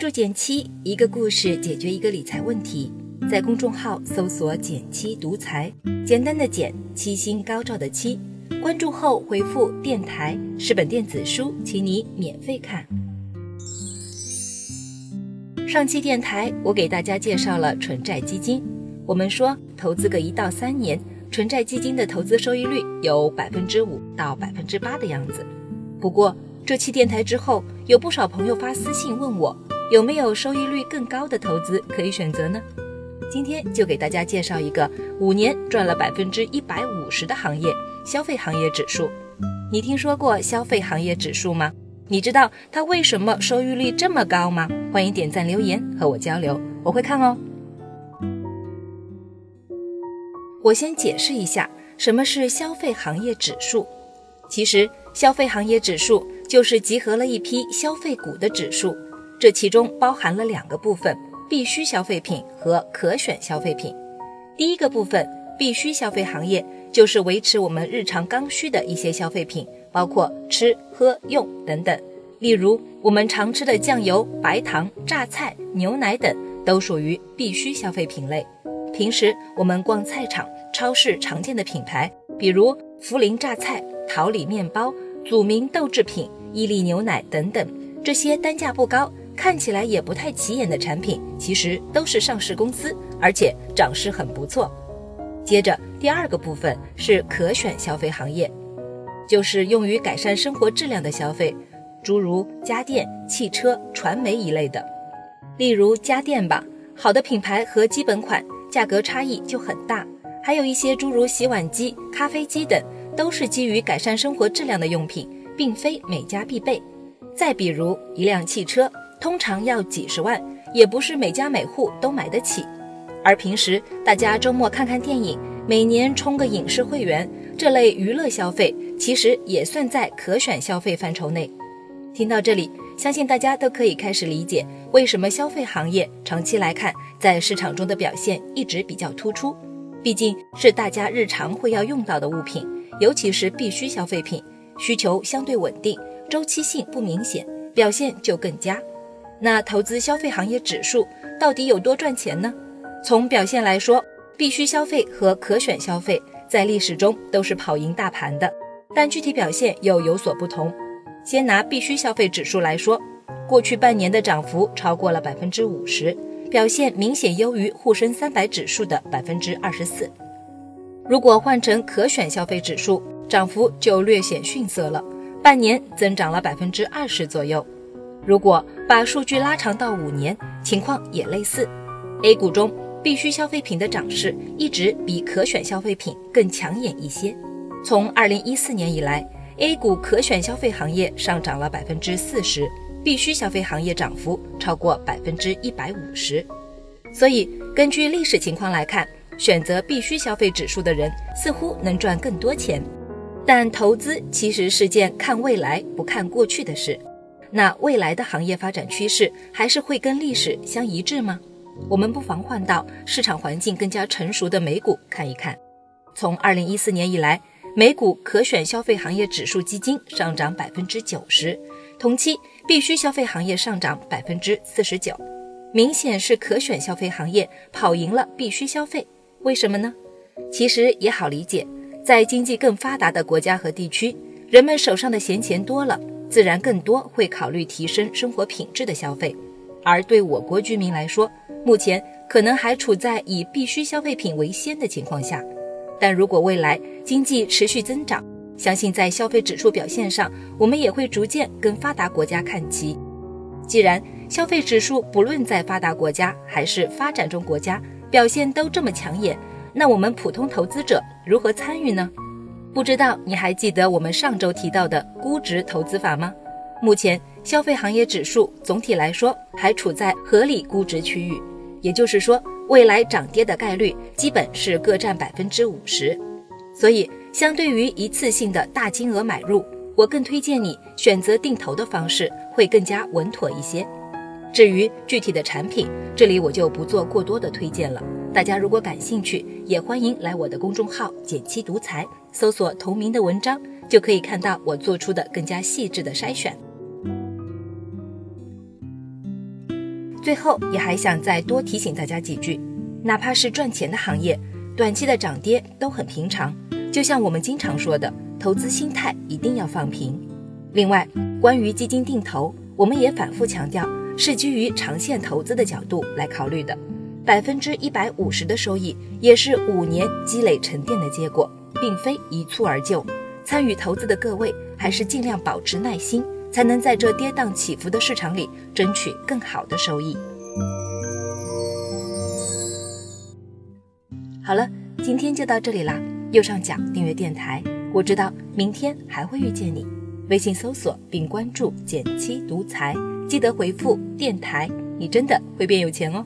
注减七，一个故事解决一个理财问题。在公众号搜索“减七独裁，简单的减，七星高照的七。关注后回复“电台”是本电子书，请你免费看。上期电台我给大家介绍了纯债基金，我们说投资个一到三年，纯债基金的投资收益率有百分之五到百分之八的样子。不过这期电台之后，有不少朋友发私信问我，有没有收益率更高的投资可以选择呢？今天就给大家介绍一个五年赚了百分之一百五十的行业——消费行业指数。你听说过消费行业指数吗？你知道它为什么收益率这么高吗？欢迎点赞留言和我交流，我会看哦。我先解释一下什么是消费行业指数。其实，消费行业指数就是集合了一批消费股的指数，这其中包含了两个部分。必需消费品和可选消费品。第一个部分，必需消费行业就是维持我们日常刚需的一些消费品，包括吃喝用等等。例如，我们常吃的酱油、白糖、榨菜、牛奶等，都属于必需消费品类。平时我们逛菜场、超市常见的品牌，比如涪陵榨菜、桃李面包、祖名豆制品、伊利牛奶等等，这些单价不高。看起来也不太起眼的产品，其实都是上市公司，而且涨势很不错。接着，第二个部分是可选消费行业，就是用于改善生活质量的消费，诸如家电、汽车、传媒一类的。例如家电吧，好的品牌和基本款价格差异就很大。还有一些诸如洗碗机、咖啡机等，都是基于改善生活质量的用品，并非每家必备。再比如一辆汽车。通常要几十万，也不是每家每户都买得起。而平时大家周末看看电影，每年充个影视会员，这类娱乐消费其实也算在可选消费范畴内。听到这里，相信大家都可以开始理解为什么消费行业长期来看在市场中的表现一直比较突出。毕竟是大家日常会要用到的物品，尤其是必需消费品，需求相对稳定，周期性不明显，表现就更佳。那投资消费行业指数到底有多赚钱呢？从表现来说，必须消费和可选消费在历史中都是跑赢大盘的，但具体表现又有所不同。先拿必须消费指数来说，过去半年的涨幅超过了百分之五十，表现明显优于沪深三百指数的百分之二十四。如果换成可选消费指数，涨幅就略显逊色了，半年增长了百分之二十左右。如果把数据拉长到五年，情况也类似。A 股中必需消费品的涨势一直比可选消费品更抢眼一些。从二零一四年以来，A 股可选消费行业上涨了百分之四十，必需消费行业涨幅超过百分之一百五十。所以，根据历史情况来看，选择必须消费指数的人似乎能赚更多钱。但投资其实是件看未来不看过去的事。那未来的行业发展趋势还是会跟历史相一致吗？我们不妨换到市场环境更加成熟的美股看一看。从二零一四年以来，美股可选消费行业指数基金上涨百分之九十，同期必须消费行业上涨百分之四十九，明显是可选消费行业跑赢了必须消费。为什么呢？其实也好理解，在经济更发达的国家和地区，人们手上的闲钱多了。自然更多会考虑提升生活品质的消费，而对我国居民来说，目前可能还处在以必需消费品为先的情况下。但如果未来经济持续增长，相信在消费指数表现上，我们也会逐渐跟发达国家看齐。既然消费指数不论在发达国家还是发展中国家表现都这么抢眼，那我们普通投资者如何参与呢？不知道你还记得我们上周提到的估值投资法吗？目前消费行业指数总体来说还处在合理估值区域，也就是说未来涨跌的概率基本是各占百分之五十。所以相对于一次性的大金额买入，我更推荐你选择定投的方式，会更加稳妥一些。至于具体的产品，这里我就不做过多的推荐了。大家如果感兴趣，也欢迎来我的公众号“简七独裁”，搜索同名的文章，就可以看到我做出的更加细致的筛选。最后也还想再多提醒大家几句，哪怕是赚钱的行业，短期的涨跌都很平常。就像我们经常说的，投资心态一定要放平。另外，关于基金定投，我们也反复强调，是基于长线投资的角度来考虑的。百分之一百五十的收益，也是五年积累沉淀的结果，并非一蹴而就。参与投资的各位，还是尽量保持耐心，才能在这跌宕起伏的市场里争取更好的收益。好了，今天就到这里啦。右上角订阅电台，我知道明天还会遇见你。微信搜索并关注“减七独裁，记得回复“电台”，你真的会变有钱哦。